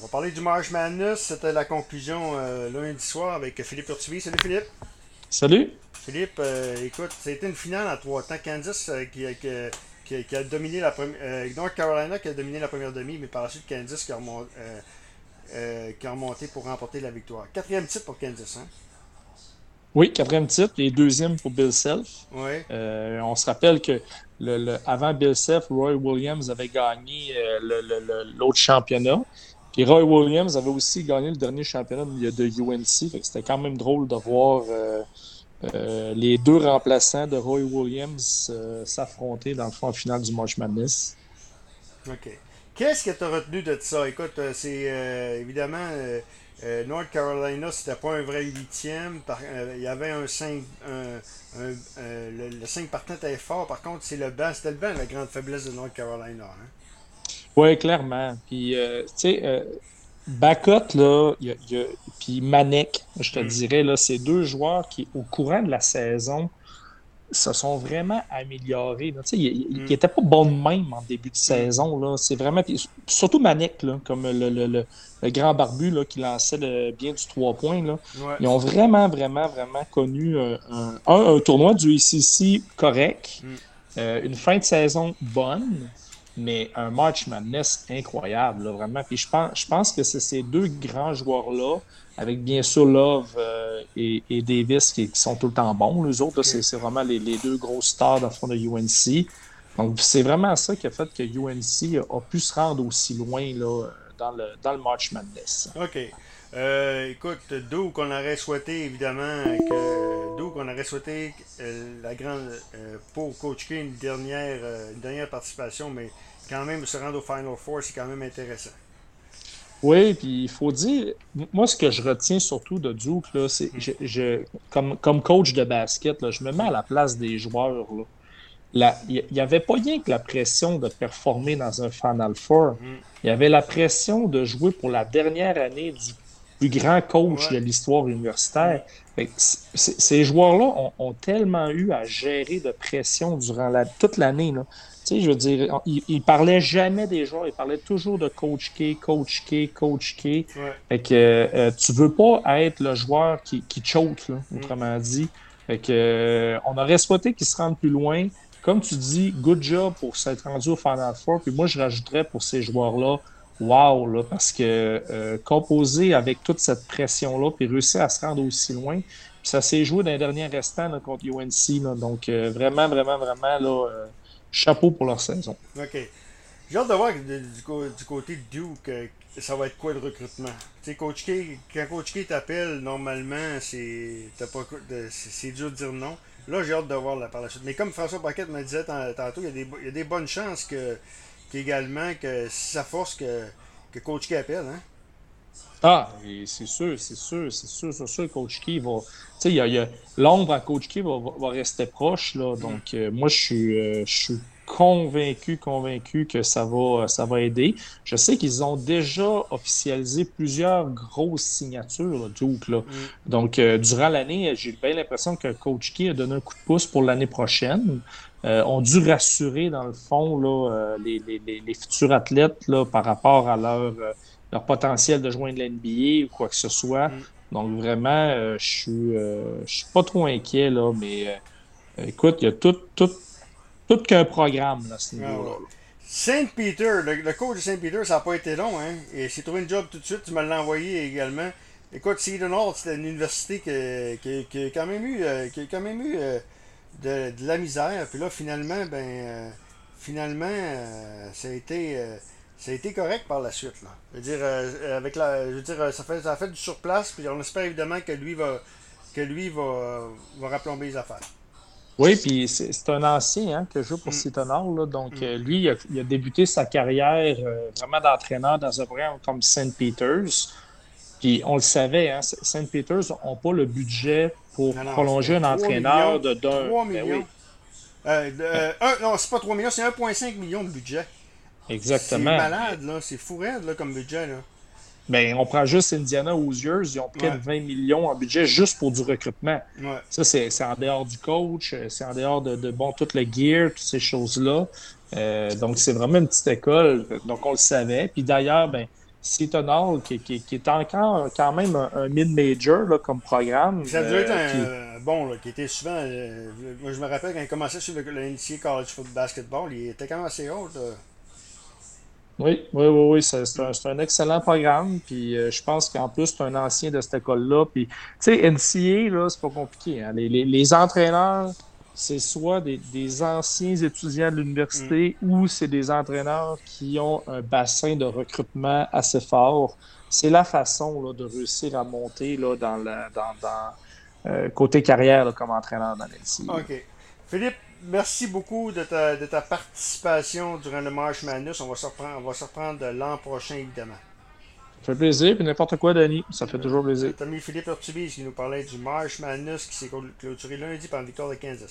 On va parler du March Madness. C'était la conclusion euh, lundi soir avec Philippe Urtuvi. Salut Philippe. Salut. Philippe, euh, écoute, c'était une finale en trois temps. Kansas euh, qui, qui, qui, a dominé la première. North Carolina qui a dominé la première demi, mais par la suite Kansas qui a remonté, qui a remonté pour remporter la victoire. Quatrième titre pour Kansas, hein? Oui, quatrième titre et deuxième pour Bill Self. Oui. on se rappelle que le, avant Bill Self, Roy Williams avait gagné l'autre championnat. Et Roy Williams avait aussi gagné le dernier championnat de UNC. C'était quand même drôle de voir euh, euh, les deux remplaçants de Roy Williams euh, s'affronter dans le fond en finale du March Madness. OK. Qu'est-ce que tu as retenu de ça? Écoute, c'est évidemment North Carolina, c'était pas un vrai huitième. Il y avait un 5. le, 5 partant était fort. Par contre, c'est le banc. C'était le banc la grande faiblesse de North Carolina. Hein? Oui, clairement. Puis, euh, tu sais, euh, Bacot, là, y a, puis Manek, je te mm. dirais, là, c'est deux joueurs qui, au courant de la saison, se sont vraiment améliorés. Tu sais, ils n'étaient mm. pas bons de même en début de saison. Là. C'est vraiment... surtout Manek, là, comme le, le, le, grand barbu là, qui lançait bien du 3 points. Là. Ils ont vraiment, vraiment, vraiment connu un, un, tournoi du ICC correct, mm. euh, une fin de saison bonne, mais un match Madness incroyable, vraiment. Puis je pense, je pense que c'est ces deux grands joueurs-là, avec bien sûr Love euh, et, Davis qui, sont tout le temps bons. Les autres, c'est vraiment les, deux gros stars dans fond de UNC. Donc, c'est vraiment ça qui a fait que UNC a, pu se rendre aussi loin là, dans, le, dans le March Madness. OK. Euh, écoute, d'où qu'on aurait souhaité, évidemment, que d'où qu'on aurait souhaité euh, la grande pour Coach K une dernière, une dernière participation, mais quand même, se rendre au Final Four, c'est quand même intéressant. Oui, puis il faut dire, moi, ce que je retiens surtout de Duke, c'est je, je, comme, comme coach de basket, là, je me mets à la place des joueurs. Il n'y avait pas rien que la pression de performer dans un Final Four. Mm. Il y avait la pression de jouer pour la dernière année du plus grand coach de l'histoire universitaire. Ces joueurs-là ont, tellement eu à gérer de pression durant la, toute l'année je veux dire, il, il, parlait jamais des joueurs, il parlait toujours de coach K, coach K, coach K. Ouais. Fait que euh, tu veux pas être le joueur qui, qui choke, là, mm. autrement dit. Fait que euh, on aurait souhaité qu'il se rende plus loin. Comme tu dis, good job pour s'être rendu au Final Four. Puis moi, je rajouterais pour ces joueurs-là, wow, là, parce que euh, composer avec toute cette pression-là, puis réussir à se rendre aussi loin, puis ça s'est joué dans les derniers restants contre UNC. Là, donc, vraiment, vraiment, vraiment, là, chapeau pour leur saison. OK. J'ai hâte de voir du, côté de Duke, euh, ça va être quoi le recrutement? Tu sais, Coach K, quand Coach K t'appelle, normalement, c'est c'est dur de dire non. Là, j'ai hâte de voir la, par la suite. Mais comme François Paquette me disait tantôt, il y, a des, il y a des bonnes chances que, qu'également, que si ça force que, que Coach K appelle, hein? Ah, c'est sûr, c'est sûr, c'est sûr, c'est sûr, Coach Key va. Tu sais, il y a, l'ombre à Coach Key va, va, rester proche, là. Donc, euh, moi, je suis, euh, je suis convaincu, convaincu que ça va, ça va aider. Je sais qu'ils ont déjà officialisé plusieurs grosses signatures, Duke. Là. Mm. Donc, euh, durant l'année, j'ai bien l'impression que Coach Key a donné un coup de pouce pour l'année prochaine. Euh, ont dû rassurer, dans le fond, là, les, les, les, futurs athlètes là, par rapport à leur leur potentiel de joindre l'NBA ou quoi que ce soit. Mm. Donc vraiment, euh, je suis euh, je suis pas trop inquiet là, mais euh, écoute, il y a tout, tout, tout qu'un programme là, ce ah niveau-là. Saint Peter, le, coach de Saint Peter, ça n'a pas été long, hein. Et c'est trouvé une job tout de suite, tu me l'as envoyé également. Écoute, Seton Hall, c'était une université qui, qui, a quand même eu, qui a quand même eu de, de, la misère. Puis là, finalement, ben finalement, ça a été ça a été correct par la suite. Là. Je veux dire, euh, avec la, je veux dire ça, fait, ça fait du surplace, puis on espère évidemment que lui va, que lui va, va raplomber les affaires. Oui, puis c'est un ancien hein, qui joue pour mm. Là, donc, mm. euh, lui, il a, il a, débuté sa carrière euh, vraiment d'entraîneur dans un programme comme St. Peter's. Puis on le savait, hein, St. Peter's n'ont pas le budget pour prolonger un entraîneur de d'un. 3 ben millions. non, c'est pas 3 millions, c'est 1,5 million de budget. Exactement. C'est malade, là. C'est fou là, comme budget, là. Ben, on prend juste Indiana Hoosiers, ils ont près de 20 millions en budget juste pour du recrutement. Ça, c'est en dehors du coach, c'est en dehors de, de, bon, tout le gear, toutes ces choses-là. Euh, donc, c'est vraiment une petite école. Donc, on le savait. Puis d'ailleurs, ben, Seton qui, qui, qui, est encore quand même un, mid-major comme programme. Ça a dû être un bon, là, qui était souvent. moi, je me rappelle quand il commençait sur le, le NCAA College Football Basketball, il était quand même assez haut. Oui, oui, oui, oui. C'est un, un, excellent programme. Puis euh, je pense qu'en plus, tu es un ancien de cette école-là. Puis, tu sais, NCA, là, c'est pas compliqué. Hein. Les, les, les, entraîneurs, c'est soit des, des, anciens étudiants de l'université mm. ou c'est des entraîneurs qui ont un bassin de recrutement assez fort. C'est la façon là, de réussir à monter là, dans, la, dans, dans euh, côté carrière là, comme entraîneur dans l'NCA. OK. Philippe, merci beaucoup de ta, de ta participation durant le March Madness. On va se reprendre, on va se reprendre l'an prochain, évidemment. Ça fait plaisir, puis n'importe quoi, Danny. Ça fait toujours plaisir. Mis Philippe Urtubis qui nous parlait du March Madness qui s'est clôturé lundi par la victoire de Kansas.